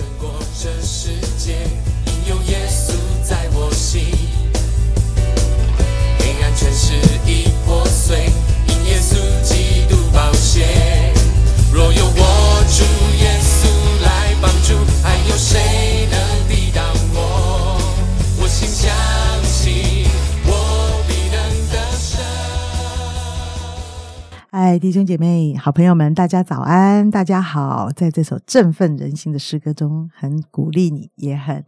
胜过这世界，因有耶稣在我心。嗨，弟兄姐妹、好朋友们，大家早安，大家好！在这首振奋人心的诗歌中，很鼓励你，也很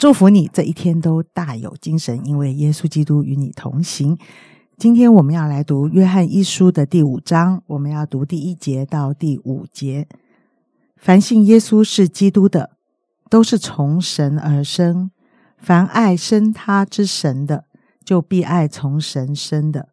祝福你，这一天都大有精神，因为耶稣基督与你同行。今天我们要来读约翰一书的第五章，我们要读第一节到第五节。凡信耶稣是基督的，都是从神而生；凡爱生他之神的，就必爱从神生的。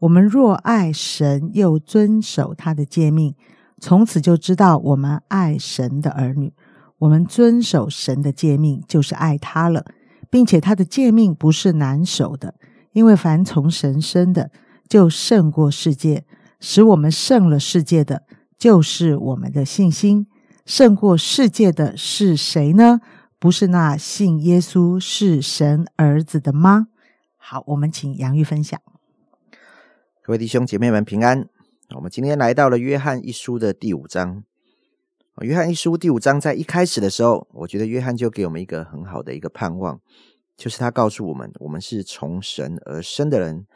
我们若爱神，又遵守他的诫命，从此就知道我们爱神的儿女。我们遵守神的诫命，就是爱他了，并且他的诫命不是难守的，因为凡从神生的，就胜过世界。使我们胜了世界的，就是我们的信心。胜过世界的是谁呢？不是那信耶稣是神儿子的吗？好，我们请杨玉分享。各位弟兄姐妹们平安。我们今天来到了约翰一书的第五章。约翰一书第五章在一开始的时候，我觉得约翰就给我们一个很好的一个盼望，就是他告诉我们，我们是从神而生的人，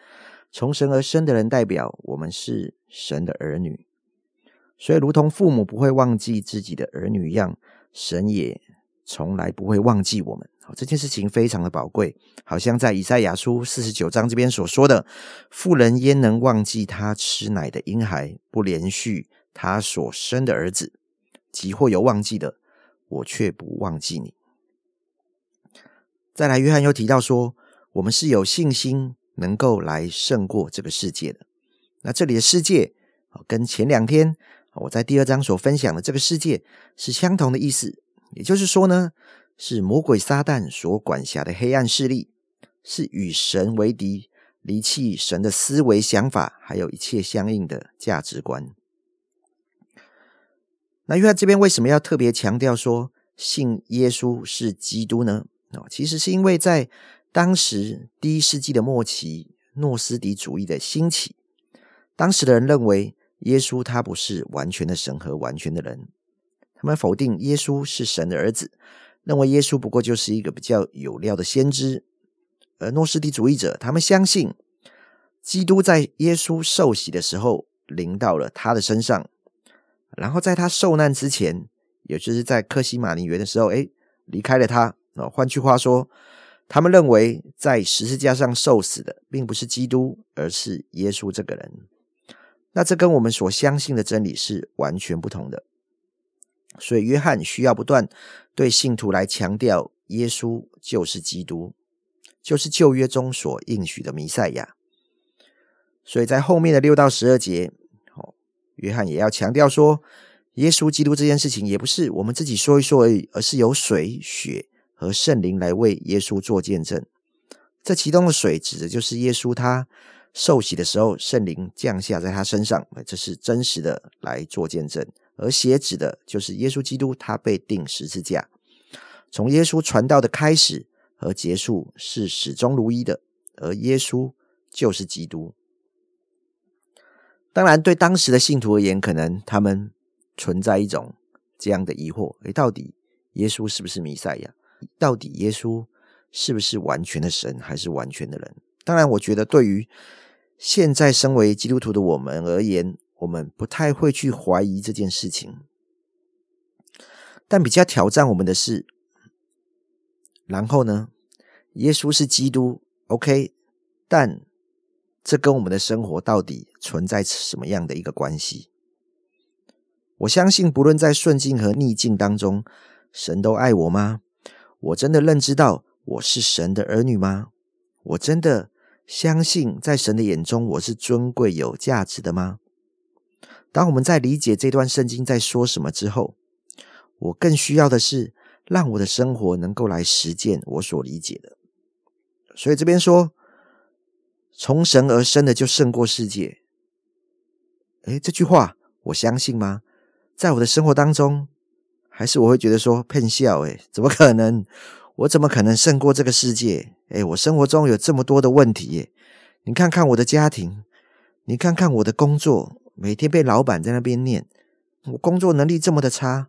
从神而生的人代表我们是神的儿女。所以，如同父母不会忘记自己的儿女一样，神也从来不会忘记我们。好，这件事情非常的宝贵，好像在以赛亚书四十九章这边所说的：“妇人焉能忘记她吃奶的婴孩，不连续她所生的儿子？即或有忘记的，我却不忘记你。”再来，约翰又提到说，我们是有信心能够来胜过这个世界的。那这里的世界，跟前两天我在第二章所分享的这个世界是相同的意思。也就是说呢，是魔鬼撒旦所管辖的黑暗势力，是与神为敌、离弃神的思维想法，还有一切相应的价值观。那约翰这边为什么要特别强调说信耶稣是基督呢？哦，其实是因为在当时第一世纪的末期，诺斯底主义的兴起，当时的人认为耶稣他不是完全的神和完全的人。他们否定耶稣是神的儿子，认为耶稣不过就是一个比较有料的先知。而诺斯底主义者，他们相信基督在耶稣受洗的时候临到了他的身上，然后在他受难之前，也就是在克西马尼园的时候，哎，离开了他。哦，换句话说，他们认为在十字架上受死的并不是基督，而是耶稣这个人。那这跟我们所相信的真理是完全不同的。所以，约翰需要不断对信徒来强调，耶稣就是基督，就是旧约中所应许的弥赛亚。所以在后面的六到十二节，哦，约翰也要强调说，耶稣基督这件事情也不是我们自己说一说而已，而是由水、血和圣灵来为耶稣做见证。这其中的水指的就是耶稣他受洗的时候，圣灵降下在他身上，这是真实的来做见证。而血指的就是耶稣基督，他被钉十字架。从耶稣传道的开始和结束是始终如一的，而耶稣就是基督。当然，对当时的信徒而言，可能他们存在一种这样的疑惑：诶，到底耶稣是不是弥赛亚？到底耶稣是不是完全的神，还是完全的人？当然，我觉得对于现在身为基督徒的我们而言，我们不太会去怀疑这件事情，但比较挑战我们的是，然后呢？耶稣是基督，OK，但这跟我们的生活到底存在什么样的一个关系？我相信，不论在顺境和逆境当中，神都爱我吗？我真的认知到我是神的儿女吗？我真的相信，在神的眼中，我是尊贵有价值的吗？当我们在理解这段圣经在说什么之后，我更需要的是让我的生活能够来实践我所理解的。所以这边说，从神而生的就胜过世界。诶，这句话我相信吗？在我的生活当中，还是我会觉得说骗笑？诶，怎么可能？我怎么可能胜过这个世界？诶，我生活中有这么多的问题耶！你看看我的家庭，你看看我的工作，每天被老板在那边念，我工作能力这么的差，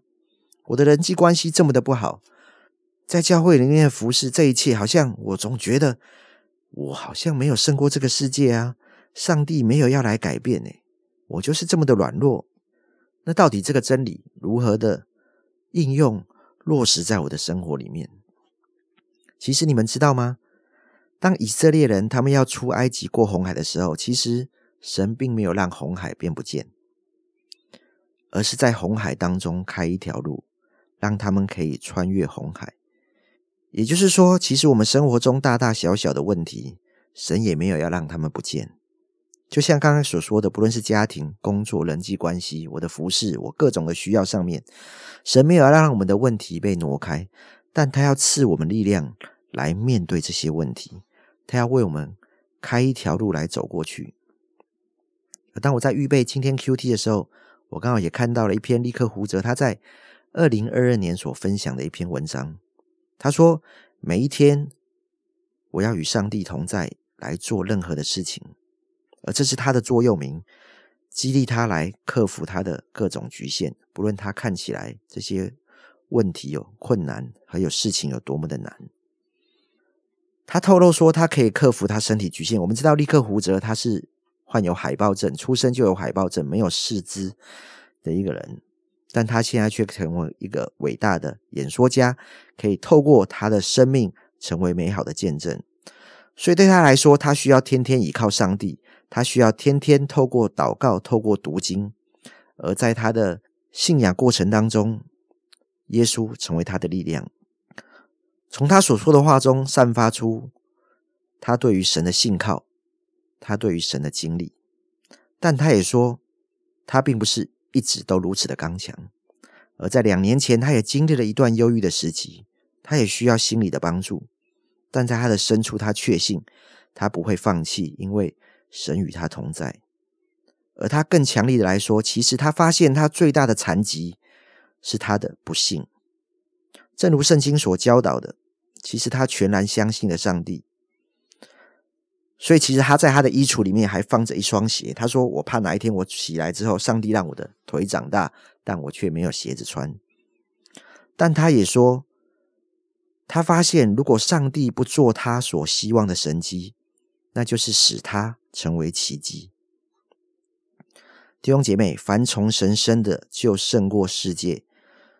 我的人际关系这么的不好，在教会里面服侍，这一切好像我总觉得我好像没有胜过这个世界啊！上帝没有要来改变呢，我就是这么的软弱。那到底这个真理如何的应用落实在我的生活里面？其实你们知道吗？当以色列人他们要出埃及过红海的时候，其实神并没有让红海变不见，而是在红海当中开一条路，让他们可以穿越红海。也就是说，其实我们生活中大大小小的问题，神也没有要让他们不见。就像刚刚所说的，不论是家庭、工作、人际关系，我的服饰，我各种的需要上面，神没有要让我们的问题被挪开，但他要赐我们力量。来面对这些问题，他要为我们开一条路来走过去。当我在预备今天 Q T 的时候，我刚好也看到了一篇立刻胡哲他在二零二二年所分享的一篇文章。他说：“每一天我要与上帝同在，来做任何的事情，而这是他的座右铭，激励他来克服他的各种局限，不论他看起来这些问题有困难，还有事情有多么的难。”他透露说，他可以克服他身体局限。我们知道，利克胡泽他是患有海豹症，出生就有海豹症，没有四肢的一个人，但他现在却成为一个伟大的演说家，可以透过他的生命成为美好的见证。所以对他来说，他需要天天倚靠上帝，他需要天天透过祷告、透过读经，而在他的信仰过程当中，耶稣成为他的力量。从他所说的话中散发出他对于神的信靠，他对于神的经历，但他也说他并不是一直都如此的刚强，而在两年前他也经历了一段忧郁的时期，他也需要心理的帮助，但在他的深处，他确信他不会放弃，因为神与他同在。而他更强力的来说，其实他发现他最大的残疾是他的不幸，正如圣经所教导的。其实他全然相信了上帝，所以其实他在他的衣橱里面还放着一双鞋。他说：“我怕哪一天我起来之后，上帝让我的腿长大，但我却没有鞋子穿。”但他也说，他发现如果上帝不做他所希望的神迹，那就是使他成为奇迹。弟兄姐妹，凡从神生的，就胜过世界；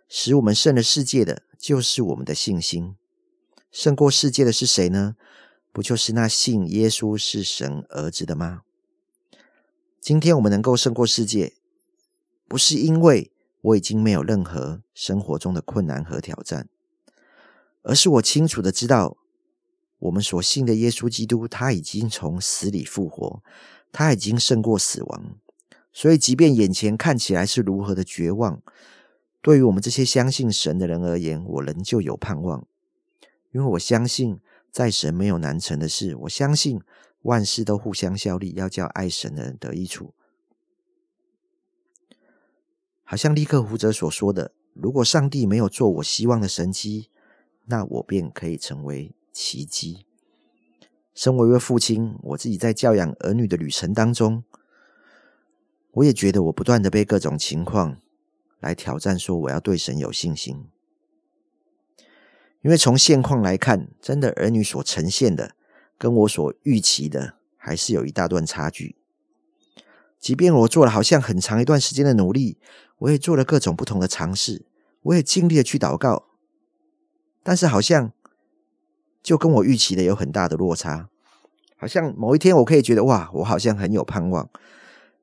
使我们胜了世界的，就是我们的信心。胜过世界的是谁呢？不就是那信耶稣是神儿子的吗？今天我们能够胜过世界，不是因为我已经没有任何生活中的困难和挑战，而是我清楚的知道，我们所信的耶稣基督他已经从死里复活，他已经胜过死亡。所以，即便眼前看起来是如何的绝望，对于我们这些相信神的人而言，我仍旧有盼望。因为我相信，在神没有难成的事。我相信万事都互相效力，要叫爱神的人得益处。好像利克胡哲所说的：“如果上帝没有做我希望的神迹，那我便可以成为奇迹。”身为一位父亲，我自己在教养儿女的旅程当中，我也觉得我不断的被各种情况来挑战，说我要对神有信心。因为从现况来看，真的儿女所呈现的，跟我所预期的，还是有一大段差距。即便我做了好像很长一段时间的努力，我也做了各种不同的尝试，我也尽力的去祷告，但是好像就跟我预期的有很大的落差。好像某一天我可以觉得哇，我好像很有盼望，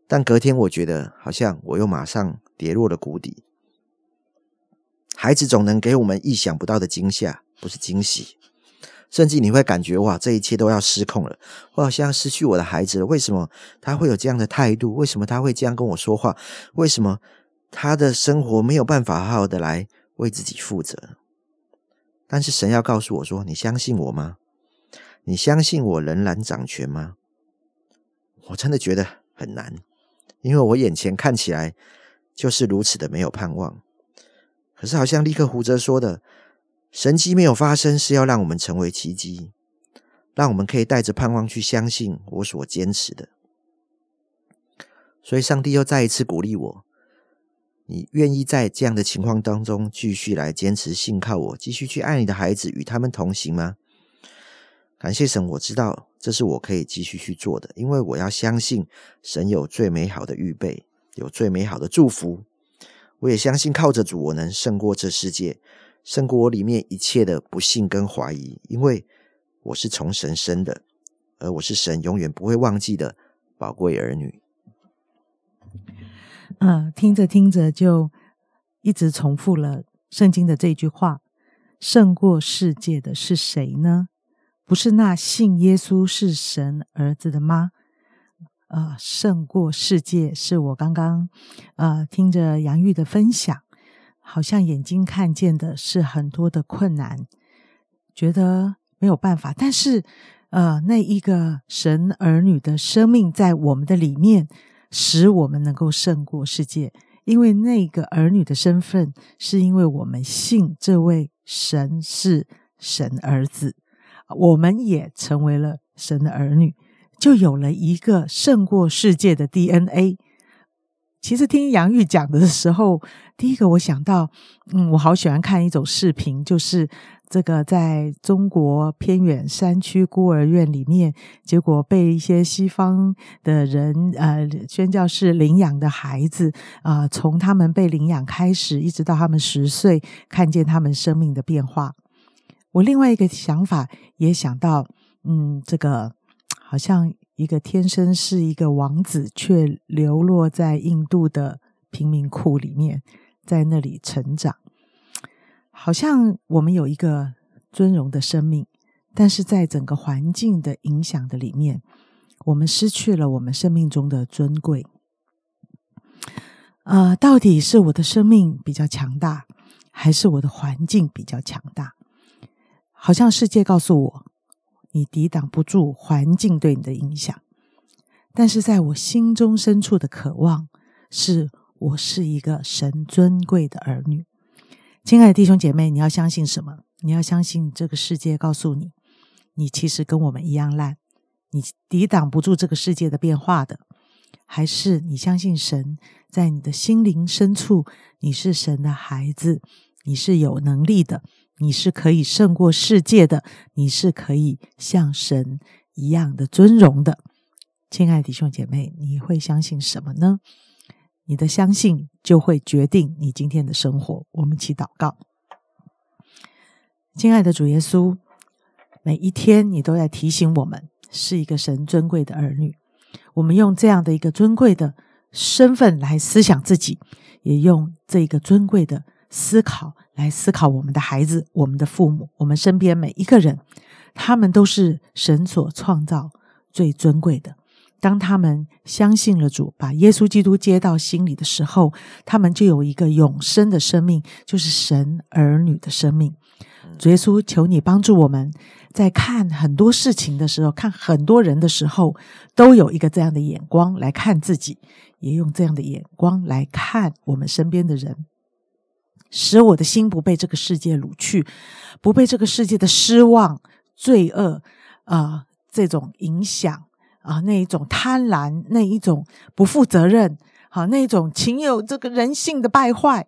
但隔天我觉得好像我又马上跌落了谷底。孩子总能给我们意想不到的惊吓，不是惊喜，甚至你会感觉哇，这一切都要失控了，我好像失去我的孩子了。为什么他会有这样的态度？为什么他会这样跟我说话？为什么他的生活没有办法好好的来为自己负责？但是神要告诉我说：“你相信我吗？你相信我仍然掌权吗？”我真的觉得很难，因为我眼前看起来就是如此的没有盼望。可是好像立刻胡哲说的，神迹没有发生，是要让我们成为奇迹，让我们可以带着盼望去相信我所坚持的。所以，上帝又再一次鼓励我：你愿意在这样的情况当中继续来坚持信靠我，继续去爱你的孩子，与他们同行吗？感谢神，我知道这是我可以继续去做的，因为我要相信神有最美好的预备，有最美好的祝福。我也相信靠着主，我能胜过这世界，胜过我里面一切的不幸跟怀疑，因为我是从神生的，而我是神永远不会忘记的宝贵儿女。嗯，听着听着就一直重复了圣经的这句话：“胜过世界的是谁呢？不是那信耶稣是神儿子的吗？”呃，胜过世界是我刚刚呃听着杨玉的分享，好像眼睛看见的是很多的困难，觉得没有办法。但是呃，那一个神儿女的生命在我们的里面，使我们能够胜过世界。因为那个儿女的身份，是因为我们信这位神是神儿子，我们也成为了神的儿女。就有了一个胜过世界的 DNA。其实听杨玉讲的时候，第一个我想到，嗯，我好喜欢看一种视频，就是这个在中国偏远山区孤儿院里面，结果被一些西方的人呃宣教士领养的孩子啊，从他们被领养开始，一直到他们十岁，看见他们生命的变化。我另外一个想法也想到，嗯，这个。好像一个天生是一个王子，却流落在印度的贫民窟里面，在那里成长。好像我们有一个尊荣的生命，但是在整个环境的影响的里面，我们失去了我们生命中的尊贵。呃，到底是我的生命比较强大，还是我的环境比较强大？好像世界告诉我。你抵挡不住环境对你的影响，但是在我心中深处的渴望，是我是一个神尊贵的儿女。亲爱的弟兄姐妹，你要相信什么？你要相信这个世界告诉你，你其实跟我们一样烂，你抵挡不住这个世界的变化的，还是你相信神在你的心灵深处，你是神的孩子，你是有能力的。你是可以胜过世界的，你是可以像神一样的尊荣的，亲爱的弟兄姐妹，你会相信什么呢？你的相信就会决定你今天的生活。我们一起祷告，亲爱的主耶稣，每一天你都在提醒我们是一个神尊贵的儿女，我们用这样的一个尊贵的身份来思想自己，也用这一个尊贵的思考。来思考我们的孩子、我们的父母、我们身边每一个人，他们都是神所创造最尊贵的。当他们相信了主，把耶稣基督接到心里的时候，他们就有一个永生的生命，就是神儿女的生命。主耶稣，求你帮助我们，在看很多事情的时候，看很多人的时候，都有一个这样的眼光来看自己，也用这样的眼光来看我们身边的人。使我的心不被这个世界掳去，不被这个世界的失望、罪恶啊这种影响啊，那一种贪婪，那一种不负责任，好那一种情有这个人性的败坏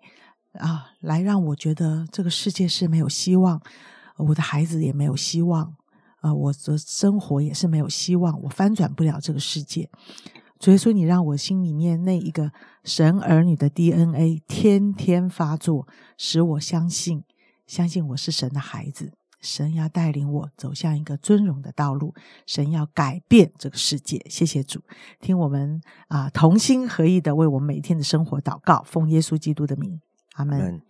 啊，来让我觉得这个世界是没有希望，我的孩子也没有希望，啊，我的生活也是没有希望，我翻转不了这个世界。所以说，你让我心里面那一个神儿女的 DNA 天天发作，使我相信，相信我是神的孩子。神要带领我走向一个尊荣的道路，神要改变这个世界。谢谢主，听我们啊同心合意的为我们每天的生活祷告，奉耶稣基督的名，阿门。